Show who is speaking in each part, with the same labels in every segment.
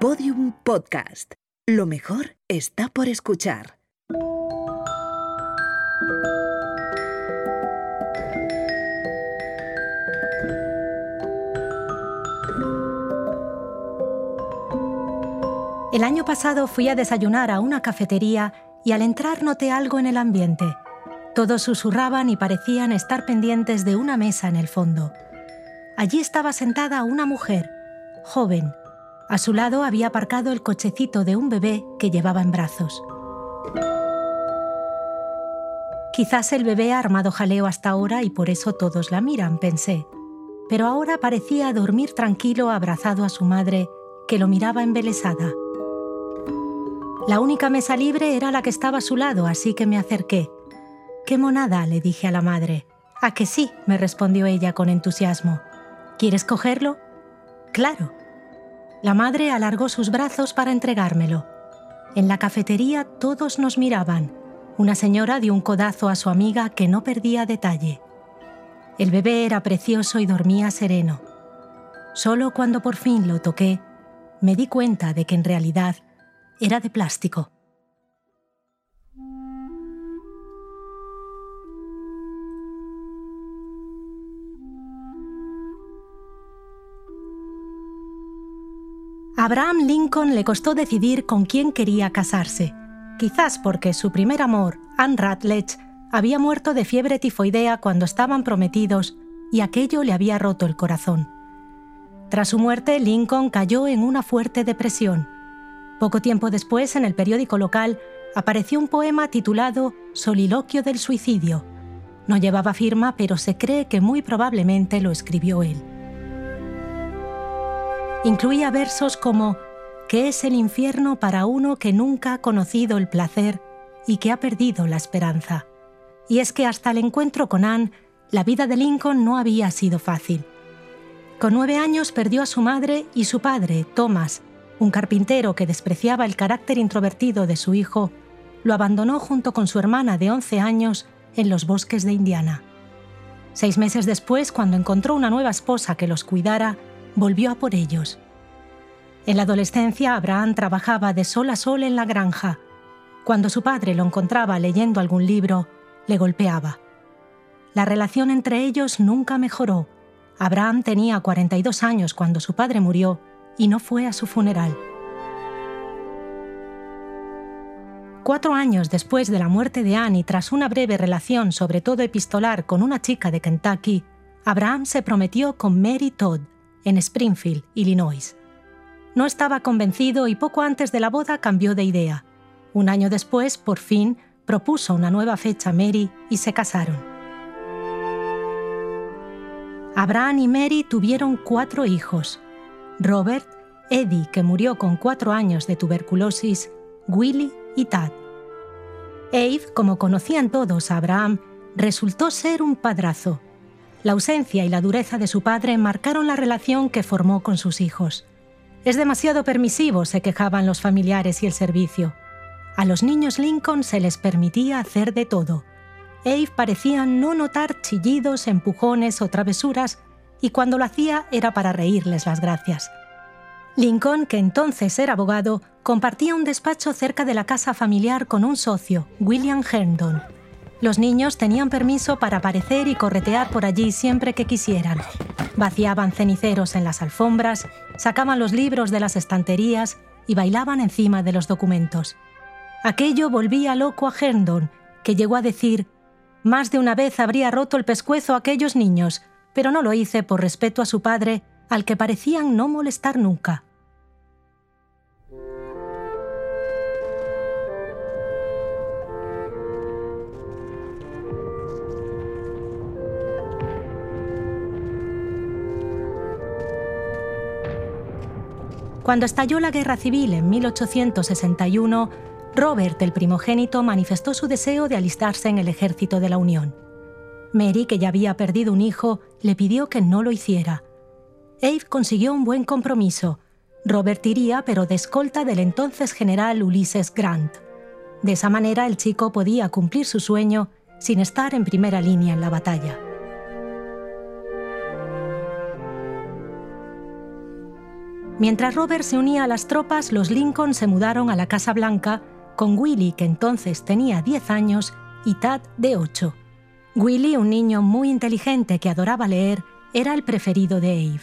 Speaker 1: Podium Podcast. Lo mejor está por escuchar.
Speaker 2: El año pasado fui a desayunar a una cafetería y al entrar noté algo en el ambiente. Todos susurraban y parecían estar pendientes de una mesa en el fondo. Allí estaba sentada una mujer, joven. A su lado había aparcado el cochecito de un bebé que llevaba en brazos. Quizás el bebé ha armado jaleo hasta ahora y por eso todos la miran, pensé. Pero ahora parecía dormir tranquilo abrazado a su madre, que lo miraba embelesada. La única mesa libre era la que estaba a su lado, así que me acerqué. ¡Qué monada! le dije a la madre. A que sí, me respondió ella con entusiasmo. ¿Quieres cogerlo? Claro. La madre alargó sus brazos para entregármelo. En la cafetería todos nos miraban. Una señora dio un codazo a su amiga que no perdía detalle. El bebé era precioso y dormía sereno. Solo cuando por fin lo toqué, me di cuenta de que en realidad era de plástico. Abraham Lincoln le costó decidir con quién quería casarse, quizás porque su primer amor, Anne Rutledge, había muerto de fiebre tifoidea cuando estaban prometidos y aquello le había roto el corazón. Tras su muerte, Lincoln cayó en una fuerte depresión poco tiempo después, en el periódico local, apareció un poema titulado Soliloquio del Suicidio. No llevaba firma, pero se cree que muy probablemente lo escribió él. Incluía versos como ¿Qué es el infierno para uno que nunca ha conocido el placer y que ha perdido la esperanza? Y es que hasta el encuentro con Anne, la vida de Lincoln no había sido fácil. Con nueve años perdió a su madre y su padre, Thomas, un carpintero que despreciaba el carácter introvertido de su hijo, lo abandonó junto con su hermana de 11 años en los bosques de Indiana. Seis meses después, cuando encontró una nueva esposa que los cuidara, volvió a por ellos. En la adolescencia, Abraham trabajaba de sol a sol en la granja. Cuando su padre lo encontraba leyendo algún libro, le golpeaba. La relación entre ellos nunca mejoró. Abraham tenía 42 años cuando su padre murió y no fue a su funeral. Cuatro años después de la muerte de Anne y tras una breve relación, sobre todo epistolar, con una chica de Kentucky, Abraham se prometió con Mary Todd, en Springfield, Illinois. No estaba convencido y poco antes de la boda cambió de idea. Un año después, por fin, propuso una nueva fecha a Mary y se casaron. Abraham y Mary tuvieron cuatro hijos, Robert, Eddie, que murió con cuatro años de tuberculosis, Willy y Tad. Abe, como conocían todos a Abraham, resultó ser un padrazo. La ausencia y la dureza de su padre marcaron la relación que formó con sus hijos. Es demasiado permisivo, se quejaban los familiares y el servicio. A los niños Lincoln se les permitía hacer de todo. Abe parecía no notar chillidos, empujones o travesuras y cuando lo hacía era para reírles las gracias. Lincoln, que entonces era abogado, compartía un despacho cerca de la casa familiar con un socio, William Herndon. Los niños tenían permiso para aparecer y corretear por allí siempre que quisieran. Vaciaban ceniceros en las alfombras, sacaban los libros de las estanterías y bailaban encima de los documentos. Aquello volvía loco a Herndon, que llegó a decir, más de una vez habría roto el pescuezo a aquellos niños, pero no lo hice por respeto a su padre, al que parecían no molestar nunca. Cuando estalló la Guerra Civil en 1861, Robert, el primogénito, manifestó su deseo de alistarse en el ejército de la Unión. Mary, que ya había perdido un hijo, le pidió que no lo hiciera. Abe consiguió un buen compromiso. Robert iría, pero de escolta del entonces general Ulysses Grant. De esa manera el chico podía cumplir su sueño sin estar en primera línea en la batalla. Mientras Robert se unía a las tropas, los Lincoln se mudaron a la Casa Blanca con Willie, que entonces tenía 10 años, y Tad de 8. Willie, un niño muy inteligente que adoraba leer, era el preferido de Eve.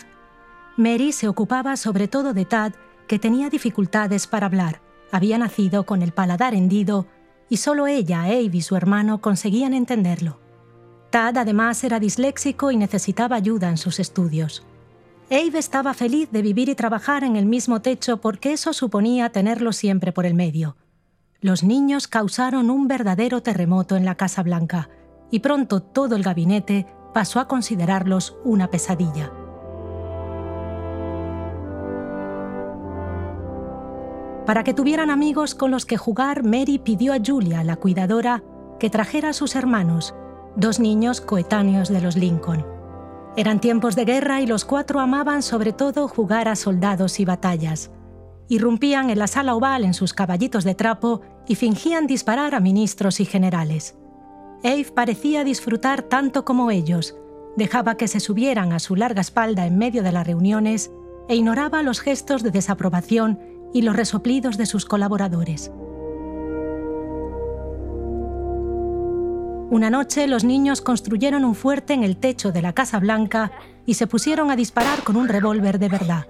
Speaker 2: Mary se ocupaba sobre todo de Tad, que tenía dificultades para hablar. Había nacido con el paladar hendido y solo ella, Ave y su hermano conseguían entenderlo. Tad además era disléxico y necesitaba ayuda en sus estudios. Ave estaba feliz de vivir y trabajar en el mismo techo porque eso suponía tenerlo siempre por el medio. Los niños causaron un verdadero terremoto en la Casa Blanca y pronto todo el gabinete pasó a considerarlos una pesadilla. Para que tuvieran amigos con los que jugar, Mary pidió a Julia, la cuidadora, que trajera a sus hermanos, dos niños coetáneos de los Lincoln. Eran tiempos de guerra y los cuatro amaban sobre todo jugar a soldados y batallas. Irrumpían en la sala oval en sus caballitos de trapo y fingían disparar a ministros y generales. Eve parecía disfrutar tanto como ellos, dejaba que se subieran a su larga espalda en medio de las reuniones e ignoraba los gestos de desaprobación y los resoplidos de sus colaboradores. Una noche los niños construyeron un fuerte en el techo de la Casa Blanca y se pusieron a disparar con un revólver de verdad.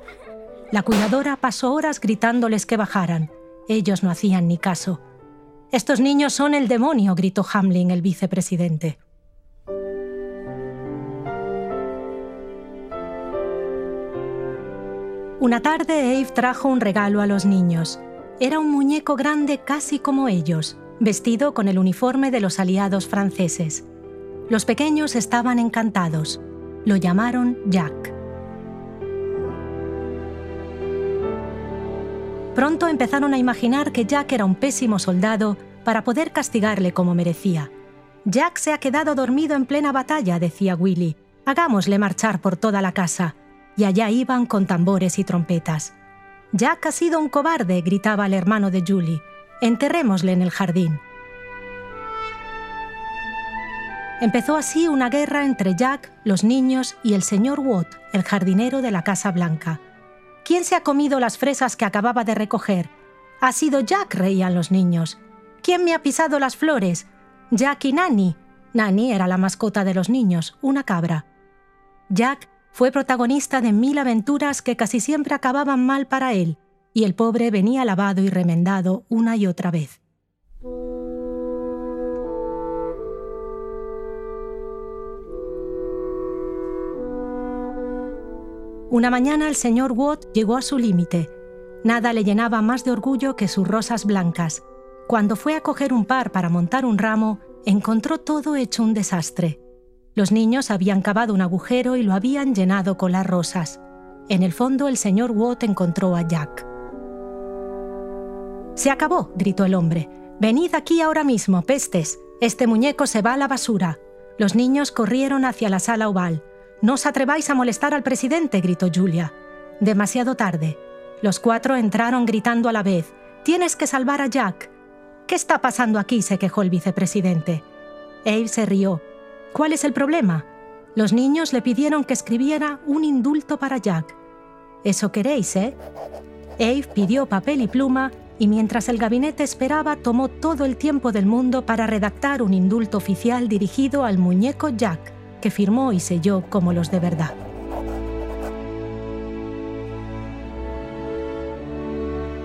Speaker 2: La cuidadora pasó horas gritándoles que bajaran. Ellos no hacían ni caso. Estos niños son el demonio, gritó Hamlin, el vicepresidente. Una tarde Eve trajo un regalo a los niños. Era un muñeco grande casi como ellos, vestido con el uniforme de los aliados franceses. Los pequeños estaban encantados. Lo llamaron Jack. Pronto empezaron a imaginar que Jack era un pésimo soldado para poder castigarle como merecía. Jack se ha quedado dormido en plena batalla, decía Willy. Hagámosle marchar por toda la casa y allá iban con tambores y trompetas. Jack ha sido un cobarde, gritaba el hermano de Julie. Enterrémosle en el jardín. Empezó así una guerra entre Jack, los niños y el señor Watt, el jardinero de la Casa Blanca. ¿Quién se ha comido las fresas que acababa de recoger? Ha sido Jack, reían los niños. ¿Quién me ha pisado las flores? Jack y Nanny. Nanny era la mascota de los niños, una cabra. Jack fue protagonista de mil aventuras que casi siempre acababan mal para él, y el pobre venía lavado y remendado una y otra vez. Una mañana el señor Watt llegó a su límite. Nada le llenaba más de orgullo que sus rosas blancas. Cuando fue a coger un par para montar un ramo, encontró todo hecho un desastre. Los niños habían cavado un agujero y lo habían llenado con las rosas. En el fondo el señor Watt encontró a Jack. Se acabó, gritó el hombre. Venid aquí ahora mismo, pestes. Este muñeco se va a la basura. Los niños corrieron hacia la sala oval. No os atreváis a molestar al presidente, gritó Julia. Demasiado tarde. Los cuatro entraron gritando a la vez. Tienes que salvar a Jack. ¿Qué está pasando aquí? se quejó el vicepresidente. Abe se rió. ¿Cuál es el problema? Los niños le pidieron que escribiera un indulto para Jack. Eso queréis, ¿eh? Ave pidió papel y pluma y mientras el gabinete esperaba tomó todo el tiempo del mundo para redactar un indulto oficial dirigido al muñeco Jack, que firmó y selló como los de verdad.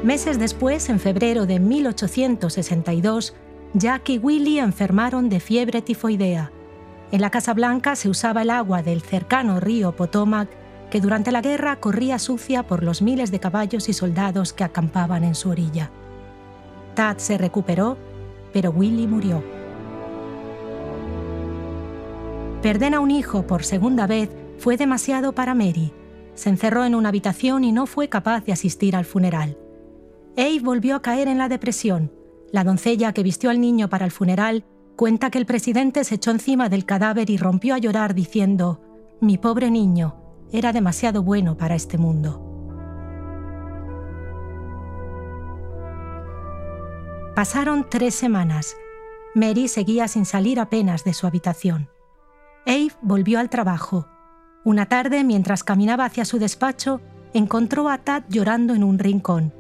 Speaker 2: Meses después, en febrero de 1862, Jack y Willie enfermaron de fiebre tifoidea en la Casa Blanca se usaba el agua del cercano río Potomac, que durante la guerra corría sucia por los miles de caballos y soldados que acampaban en su orilla. Tad se recuperó, pero Willy murió. Perder a un hijo por segunda vez fue demasiado para Mary. Se encerró en una habitación y no fue capaz de asistir al funeral. Eve volvió a caer en la depresión. La doncella que vistió al niño para el funeral Cuenta que el presidente se echó encima del cadáver y rompió a llorar diciendo, mi pobre niño, era demasiado bueno para este mundo. Pasaron tres semanas. Mary seguía sin salir apenas de su habitación. Eve volvió al trabajo. Una tarde, mientras caminaba hacia su despacho, encontró a Tad llorando en un rincón.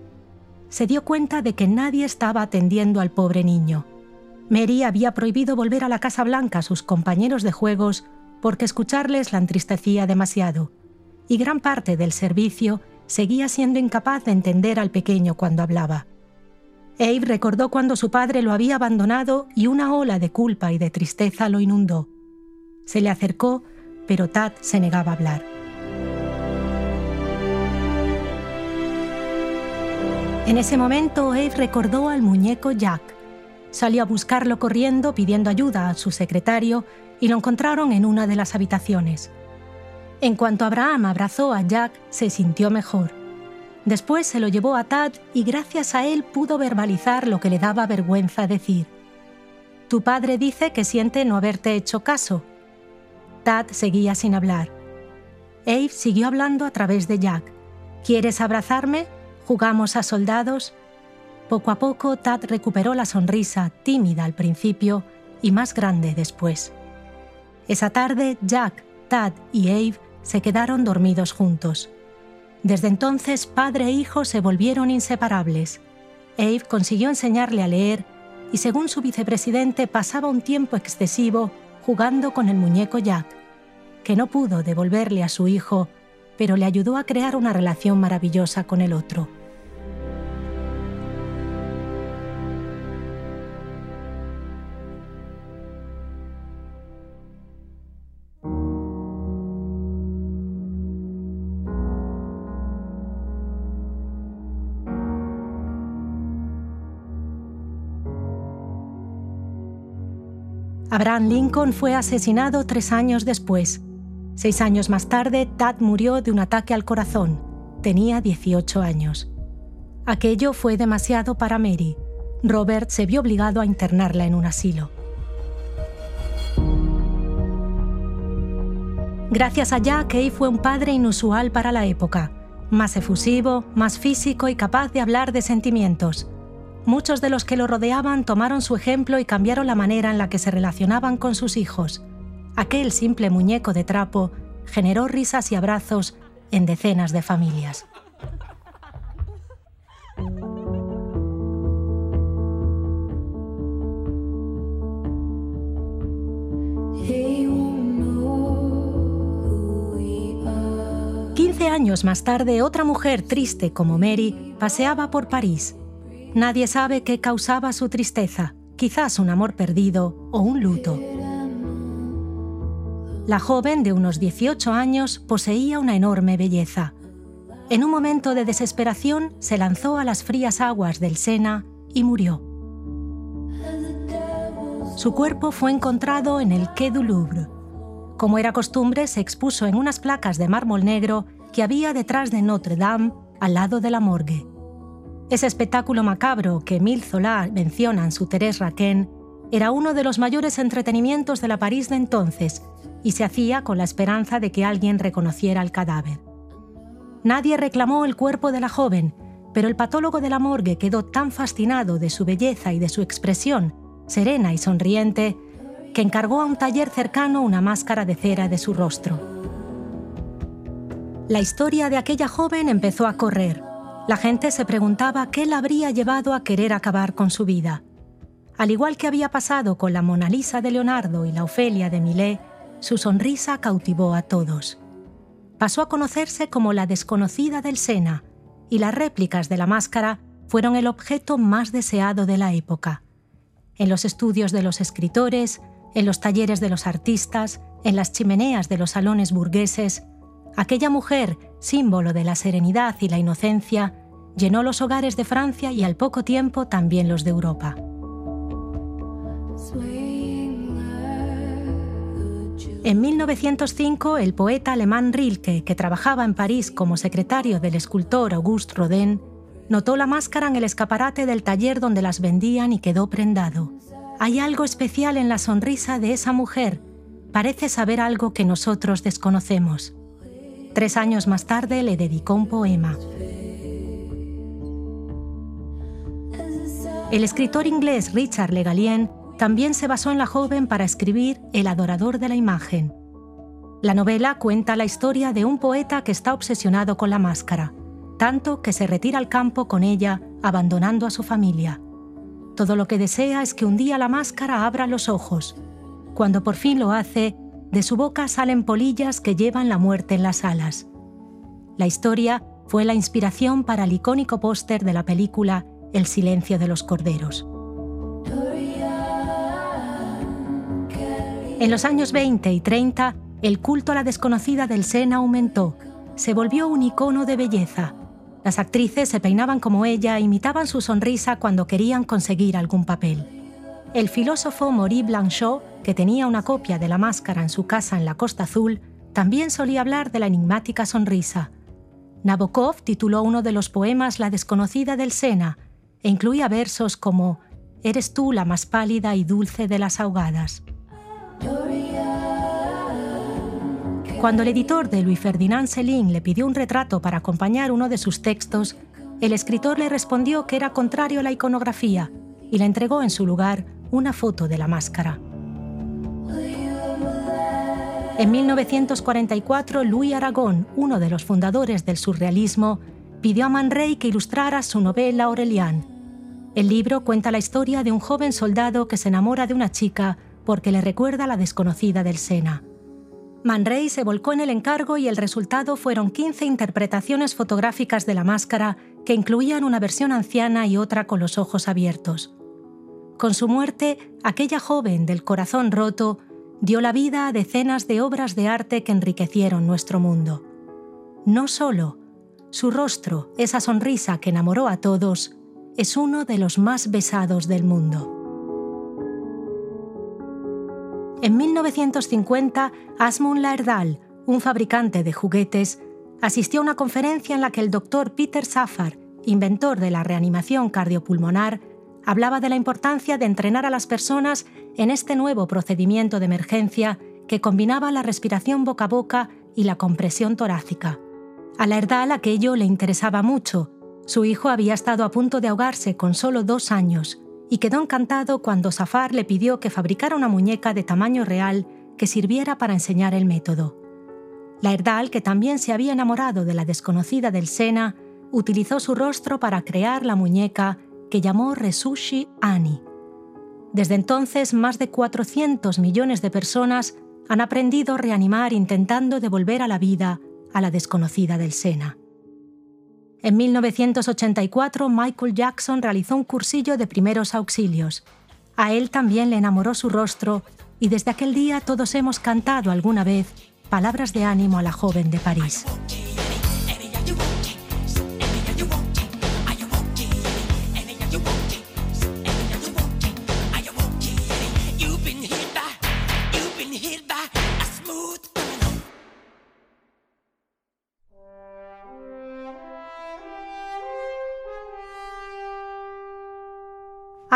Speaker 2: Se dio cuenta de que nadie estaba atendiendo al pobre niño. Mary había prohibido volver a la Casa Blanca a sus compañeros de juegos porque escucharles la entristecía demasiado, y gran parte del servicio seguía siendo incapaz de entender al pequeño cuando hablaba. Abe recordó cuando su padre lo había abandonado y una ola de culpa y de tristeza lo inundó. Se le acercó, pero Tad se negaba a hablar. En ese momento, Abe recordó al muñeco Jack. Salió a buscarlo corriendo pidiendo ayuda a su secretario y lo encontraron en una de las habitaciones. En cuanto Abraham abrazó a Jack, se sintió mejor. Después se lo llevó a Tad y gracias a él pudo verbalizar lo que le daba vergüenza decir. Tu padre dice que siente no haberte hecho caso. Tad seguía sin hablar. Abe siguió hablando a través de Jack. ¿Quieres abrazarme? ¿Jugamos a soldados? Poco a poco, Tad recuperó la sonrisa, tímida al principio y más grande después. Esa tarde, Jack, Tad y Abe se quedaron dormidos juntos. Desde entonces, padre e hijo se volvieron inseparables. Abe consiguió enseñarle a leer y, según su vicepresidente, pasaba un tiempo excesivo jugando con el muñeco Jack, que no pudo devolverle a su hijo, pero le ayudó a crear una relación maravillosa con el otro. Abraham Lincoln fue asesinado tres años después. Seis años más tarde, Tad murió de un ataque al corazón. Tenía 18 años. Aquello fue demasiado para Mary. Robert se vio obligado a internarla en un asilo. Gracias a Jack, Kay fue un padre inusual para la época, más efusivo, más físico y capaz de hablar de sentimientos. Muchos de los que lo rodeaban tomaron su ejemplo y cambiaron la manera en la que se relacionaban con sus hijos. Aquel simple muñeco de trapo generó risas y abrazos en decenas de familias. Quince años más tarde, otra mujer triste como Mary paseaba por París. Nadie sabe qué causaba su tristeza, quizás un amor perdido o un luto. La joven de unos 18 años poseía una enorme belleza. En un momento de desesperación se lanzó a las frías aguas del Sena y murió. Su cuerpo fue encontrado en el Quai du Louvre. Como era costumbre, se expuso en unas placas de mármol negro que había detrás de Notre Dame, al lado de la morgue. Ese espectáculo macabro que Emile Zola menciona en su Thérèse Raquin era uno de los mayores entretenimientos de la París de entonces y se hacía con la esperanza de que alguien reconociera el cadáver. Nadie reclamó el cuerpo de la joven, pero el patólogo de la morgue quedó tan fascinado de su belleza y de su expresión, serena y sonriente, que encargó a un taller cercano una máscara de cera de su rostro. La historia de aquella joven empezó a correr la gente se preguntaba qué la habría llevado a querer acabar con su vida. Al igual que había pasado con la Mona Lisa de Leonardo y la Ofelia de Millet, su sonrisa cautivó a todos. Pasó a conocerse como la desconocida del Sena, y las réplicas de la máscara fueron el objeto más deseado de la época. En los estudios de los escritores, en los talleres de los artistas, en las chimeneas de los salones burgueses, Aquella mujer, símbolo de la serenidad y la inocencia, llenó los hogares de Francia y al poco tiempo también los de Europa. En 1905, el poeta alemán Rilke, que trabajaba en París como secretario del escultor Auguste Rodin, notó la máscara en el escaparate del taller donde las vendían y quedó prendado. Hay algo especial en la sonrisa de esa mujer. Parece saber algo que nosotros desconocemos. Tres años más tarde le dedicó un poema. El escritor inglés Richard Le Gallienne también se basó en la joven para escribir El adorador de la imagen. La novela cuenta la historia de un poeta que está obsesionado con la máscara, tanto que se retira al campo con ella, abandonando a su familia. Todo lo que desea es que un día la máscara abra los ojos. Cuando por fin lo hace, de su boca salen polillas que llevan la muerte en las alas. La historia fue la inspiración para el icónico póster de la película El silencio de los corderos. En los años 20 y 30, el culto a la desconocida del Sena aumentó. Se volvió un icono de belleza. Las actrices se peinaban como ella e imitaban su sonrisa cuando querían conseguir algún papel. El filósofo Maurice Blanchot, que tenía una copia de la máscara en su casa en la Costa Azul, también solía hablar de la enigmática sonrisa. Nabokov tituló uno de los poemas La desconocida del Sena e incluía versos como Eres tú la más pálida y dulce de las ahogadas. Cuando el editor de Louis Ferdinand Céline le pidió un retrato para acompañar uno de sus textos, el escritor le respondió que era contrario a la iconografía y le entregó en su lugar una foto de la máscara. En 1944, Louis Aragón, uno de los fundadores del surrealismo, pidió a Man Ray que ilustrara su novela Aurelian. El libro cuenta la historia de un joven soldado que se enamora de una chica porque le recuerda a la desconocida del Sena. Man Ray se volcó en el encargo y el resultado fueron 15 interpretaciones fotográficas de la máscara que incluían una versión anciana y otra con los ojos abiertos. Con su muerte, aquella joven del corazón roto dio la vida a decenas de obras de arte que enriquecieron nuestro mundo. No solo, su rostro, esa sonrisa que enamoró a todos, es uno de los más besados del mundo. En 1950, Asmund Laerdal, un fabricante de juguetes, asistió a una conferencia en la que el doctor Peter Safar, inventor de la reanimación cardiopulmonar, hablaba de la importancia de entrenar a las personas en este nuevo procedimiento de emergencia que combinaba la respiración boca a boca y la compresión torácica. A Laerdal aquello le interesaba mucho. Su hijo había estado a punto de ahogarse con solo dos años y quedó encantado cuando Safar le pidió que fabricara una muñeca de tamaño real que sirviera para enseñar el método. La Erdal, que también se había enamorado de la desconocida del Sena, utilizó su rostro para crear la muñeca que llamó Resushi Ani. Desde entonces, más de 400 millones de personas han aprendido a reanimar intentando devolver a la vida a la desconocida del Sena. En 1984, Michael Jackson realizó un cursillo de primeros auxilios. A él también le enamoró su rostro y desde aquel día todos hemos cantado alguna vez palabras de ánimo a la joven de París.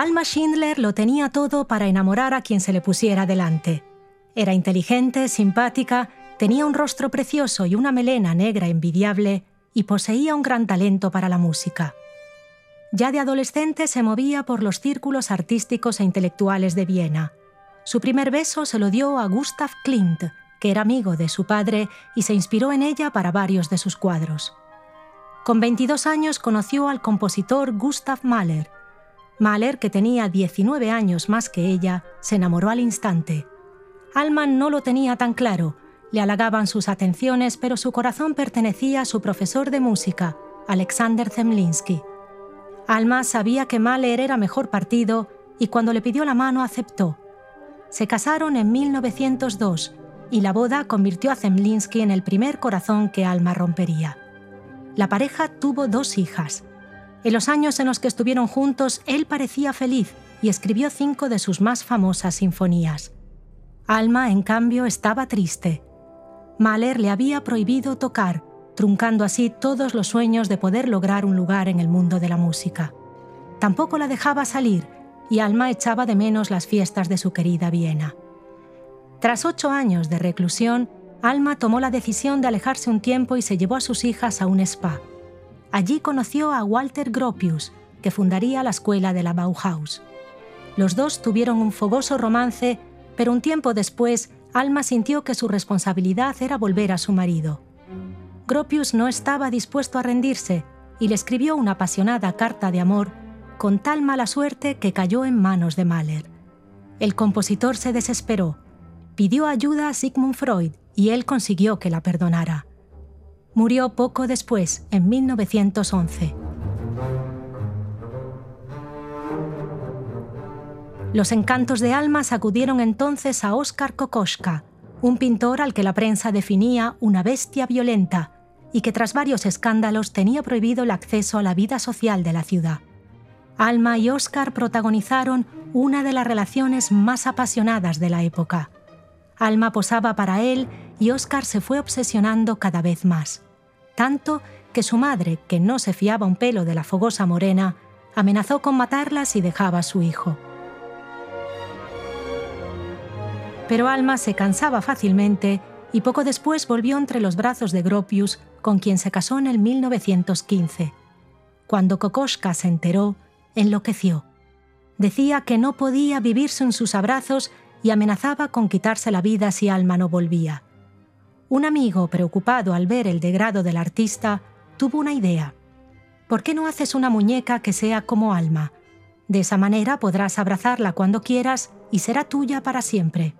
Speaker 2: Alma Schindler lo tenía todo para enamorar a quien se le pusiera delante. Era inteligente, simpática, tenía un rostro precioso y una melena negra envidiable y poseía un gran talento para la música. Ya de adolescente se movía por los círculos artísticos e intelectuales de Viena. Su primer beso se lo dio a Gustav Klimt, que era amigo de su padre y se inspiró en ella para varios de sus cuadros. Con 22 años conoció al compositor Gustav Mahler, Mahler, que tenía 19 años más que ella, se enamoró al instante. Alman no lo tenía tan claro, le halagaban sus atenciones, pero su corazón pertenecía a su profesor de música, Alexander Zemlinsky. Alma sabía que Mahler era mejor partido y cuando le pidió la mano aceptó. Se casaron en 1902 y la boda convirtió a Zemlinsky en el primer corazón que Alma rompería. La pareja tuvo dos hijas, en los años en los que estuvieron juntos, él parecía feliz y escribió cinco de sus más famosas sinfonías. Alma, en cambio, estaba triste. Mahler le había prohibido tocar, truncando así todos los sueños de poder lograr un lugar en el mundo de la música. Tampoco la dejaba salir y Alma echaba de menos las fiestas de su querida Viena. Tras ocho años de reclusión, Alma tomó la decisión de alejarse un tiempo y se llevó a sus hijas a un spa. Allí conoció a Walter Gropius, que fundaría la escuela de la Bauhaus. Los dos tuvieron un fogoso romance, pero un tiempo después Alma sintió que su responsabilidad era volver a su marido. Gropius no estaba dispuesto a rendirse y le escribió una apasionada carta de amor con tal mala suerte que cayó en manos de Mahler. El compositor se desesperó, pidió ayuda a Sigmund Freud y él consiguió que la perdonara. Murió poco después, en 1911. Los encantos de Alma sacudieron entonces a Óscar Kokoschka, un pintor al que la prensa definía una bestia violenta y que tras varios escándalos tenía prohibido el acceso a la vida social de la ciudad. Alma y Óscar protagonizaron una de las relaciones más apasionadas de la época. Alma posaba para él y Óscar se fue obsesionando cada vez más, tanto que su madre, que no se fiaba un pelo de la fogosa morena, amenazó con matarla si dejaba a su hijo. Pero Alma se cansaba fácilmente y poco después volvió entre los brazos de Gropius, con quien se casó en el 1915. Cuando Kokoschka se enteró, enloqueció. Decía que no podía vivirse en sus abrazos y amenazaba con quitarse la vida si Alma no volvía. Un amigo, preocupado al ver el degrado del artista, tuvo una idea. ¿Por qué no haces una muñeca que sea como Alma? De esa manera podrás abrazarla cuando quieras y será tuya para siempre.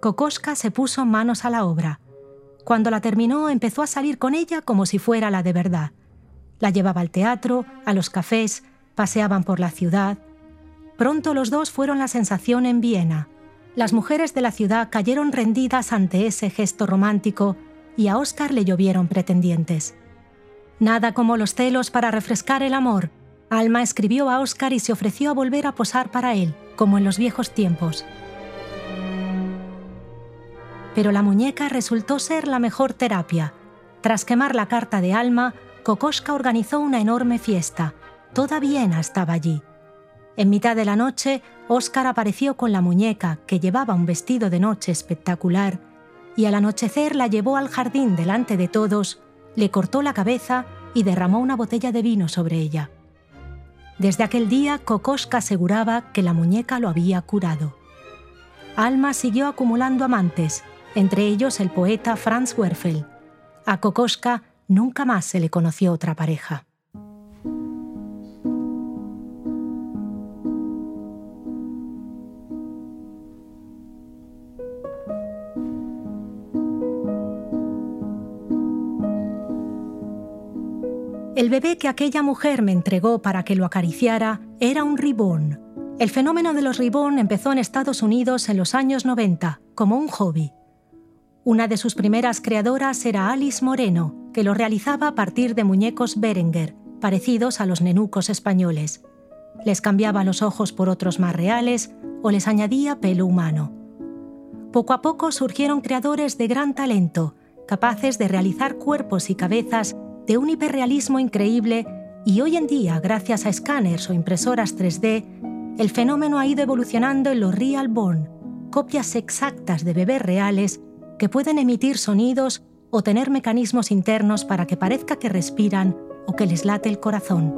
Speaker 2: Kokoschka se puso manos a la obra. Cuando la terminó empezó a salir con ella como si fuera la de verdad. La llevaba al teatro, a los cafés, paseaban por la ciudad. Pronto los dos fueron la sensación en Viena. Las mujeres de la ciudad cayeron rendidas ante ese gesto romántico y a Oscar le llovieron pretendientes. Nada como los celos para refrescar el amor. Alma escribió a Oscar y se ofreció a volver a posar para él, como en los viejos tiempos pero la muñeca resultó ser la mejor terapia. Tras quemar la carta de Alma, Kokoschka organizó una enorme fiesta. Toda Viena estaba allí. En mitad de la noche, Oscar apareció con la muñeca, que llevaba un vestido de noche espectacular, y al anochecer la llevó al jardín delante de todos, le cortó la cabeza y derramó una botella de vino sobre ella. Desde aquel día, Kokoschka aseguraba que la muñeca lo había curado. Alma siguió acumulando amantes, entre ellos el poeta Franz Werfel. A Kokoschka nunca más se le conoció otra pareja. El bebé que aquella mujer me entregó para que lo acariciara era un ribón. El fenómeno de los ribón empezó en Estados Unidos en los años 90 como un hobby. Una de sus primeras creadoras era Alice Moreno, que lo realizaba a partir de muñecos Berenguer, parecidos a los nenucos españoles. Les cambiaba los ojos por otros más reales o les añadía pelo humano. Poco a poco surgieron creadores de gran talento, capaces de realizar cuerpos y cabezas de un hiperrealismo increíble y hoy en día, gracias a escáneres o impresoras 3D, el fenómeno ha ido evolucionando en los Real Born, copias exactas de bebés reales que pueden emitir sonidos o tener mecanismos internos para que parezca que respiran o que les late el corazón.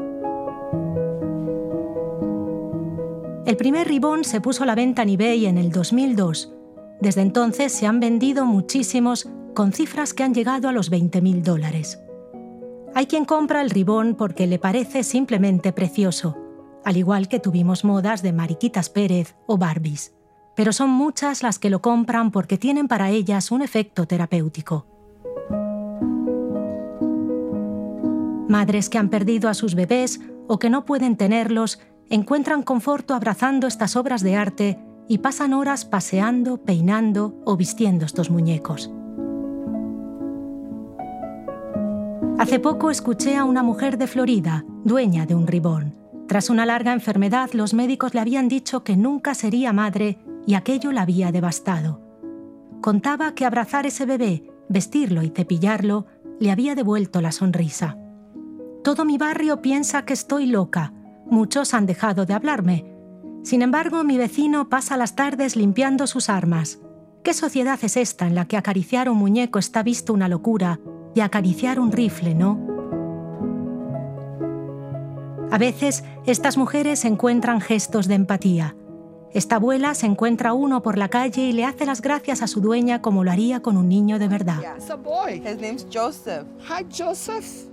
Speaker 2: El primer ribón se puso a la venta en eBay en el 2002. Desde entonces se han vendido muchísimos con cifras que han llegado a los 20.000 dólares. Hay quien compra el ribón porque le parece simplemente precioso, al igual que tuvimos modas de Mariquitas Pérez o Barbies pero son muchas las que lo compran porque tienen para ellas un efecto terapéutico. Madres que han perdido a sus bebés o que no pueden tenerlos encuentran conforto abrazando estas obras de arte y pasan horas paseando, peinando o vistiendo estos muñecos. Hace poco escuché a una mujer de Florida, dueña de un ribón. Tras una larga enfermedad, los médicos le habían dicho que nunca sería madre y aquello la había devastado. Contaba que abrazar ese bebé, vestirlo y cepillarlo le había devuelto la sonrisa. Todo mi barrio piensa que estoy loca. Muchos han dejado de hablarme. Sin embargo, mi vecino pasa las tardes limpiando sus armas. ¿Qué sociedad es esta en la que acariciar un muñeco está visto una locura y acariciar un rifle no? A veces estas mujeres encuentran gestos de empatía Esta abuela se encuentra uno por la calle y le hace las gracias a su dueña como lo haría con un niño de verdad.
Speaker 3: It's a boy.
Speaker 4: His name's Joseph.
Speaker 3: Hi, Joseph.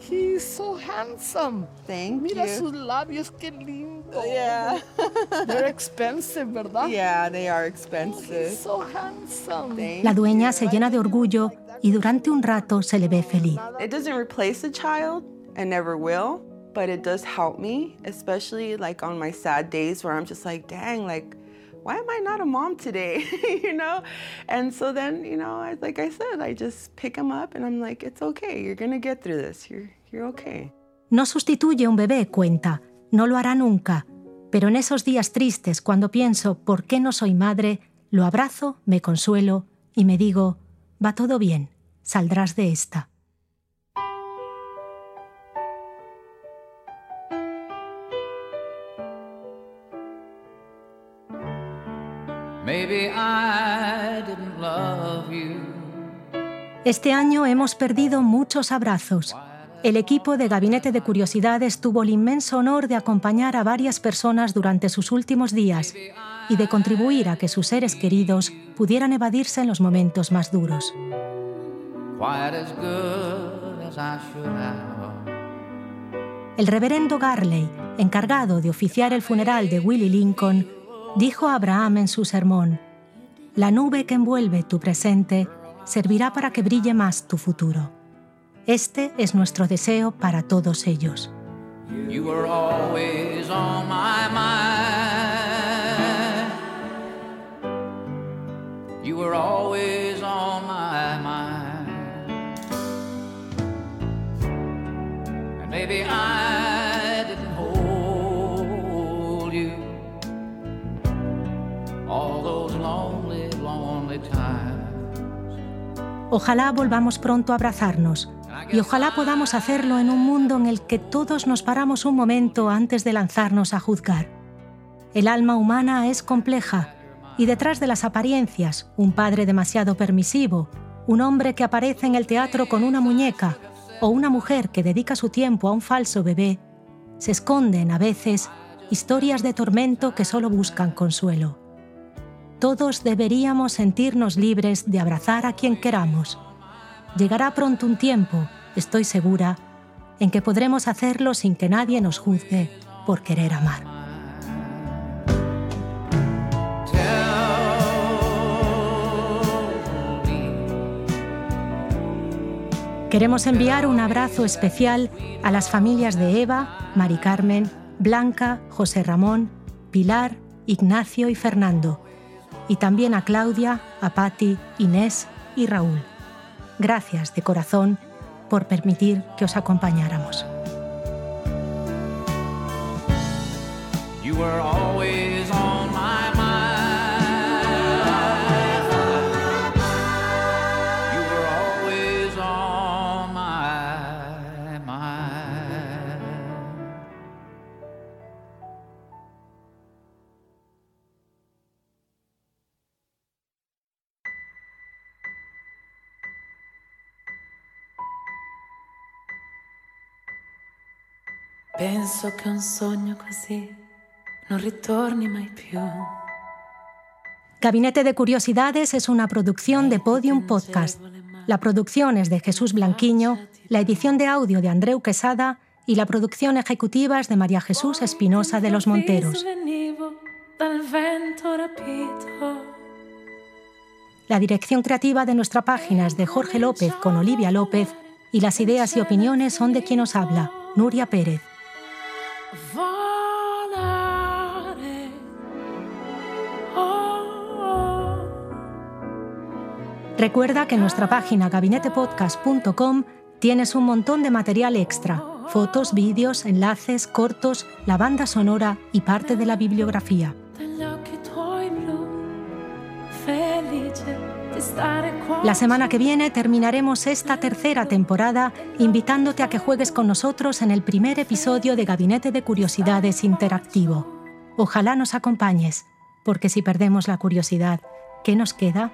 Speaker 3: He's so handsome.
Speaker 4: Thank
Speaker 3: Mira
Speaker 4: you.
Speaker 3: sus labios, qué lindo.
Speaker 4: Yeah.
Speaker 3: They're expensive, ¿verdad?
Speaker 4: yeah, they are oh,
Speaker 3: He's
Speaker 4: expensive.
Speaker 3: so handsome.
Speaker 4: Thank
Speaker 2: La dueña
Speaker 4: you.
Speaker 2: se llena de orgullo y durante un rato se le ve feliz.
Speaker 4: It doesn't replace a child and never will, but it does help me, especially like on my sad days where I'm just like, dang, like, why am I not a mom today? you know? And so then, you know, I, like I said, I just pick him up and I'm like, it's okay. You're to get through this. You're, you're okay.
Speaker 2: No sustituye un bebé, cuenta, no lo hará nunca, pero en esos días tristes, cuando pienso ¿por qué no soy madre?, lo abrazo, me consuelo y me digo, va todo bien, saldrás de esta. Este año hemos perdido muchos abrazos. El equipo de Gabinete de Curiosidades tuvo el inmenso honor de acompañar a varias personas durante sus últimos días y de contribuir a que sus seres queridos pudieran evadirse en los momentos más duros. El reverendo Garley, encargado de oficiar el funeral de Willie Lincoln, dijo a Abraham en su sermón, La nube que envuelve tu presente servirá para que brille más tu futuro. Este es nuestro deseo para todos ellos.
Speaker 5: You were always on my mind. You were always on my mind. And maybe I
Speaker 2: Ojalá volvamos pronto a abrazarnos y ojalá podamos hacerlo en un mundo en el que todos nos paramos un momento antes de lanzarnos a juzgar. El alma humana es compleja y detrás de las apariencias, un padre demasiado permisivo, un hombre que aparece en el teatro con una muñeca o una mujer que dedica su tiempo a un falso bebé, se esconden a veces historias de tormento que solo buscan consuelo. Todos deberíamos sentirnos libres de abrazar a quien queramos. Llegará pronto un tiempo, estoy segura, en que podremos hacerlo sin que nadie nos juzgue por querer amar. Queremos enviar un abrazo especial a las familias de Eva, Mari Carmen, Blanca, José Ramón, Pilar, Ignacio y Fernando, y también a Claudia, a Patti, Inés y Raúl. Gracias de corazón por permitir que os acompañáramos.
Speaker 6: Penso che un sogno così non ritorni mai più.
Speaker 2: Gabinete de Curiosidades es una producción de Podium Podcast. La producción es de Jesús Blanquiño, la edición de audio de Andreu Quesada y la producción ejecutiva es de María Jesús Espinosa de los Monteros. La dirección creativa de nuestra página es de Jorge López con Olivia López y las ideas y opiniones son de quien os habla, Nuria Pérez. Recuerda que en nuestra página gabinetepodcast.com tienes un montón de material extra, fotos, vídeos, enlaces, cortos, la banda sonora y parte de la bibliografía. La semana que viene terminaremos esta tercera temporada invitándote a que juegues con nosotros en el primer episodio de Gabinete de Curiosidades Interactivo. Ojalá nos acompañes, porque si perdemos la curiosidad, ¿qué nos queda?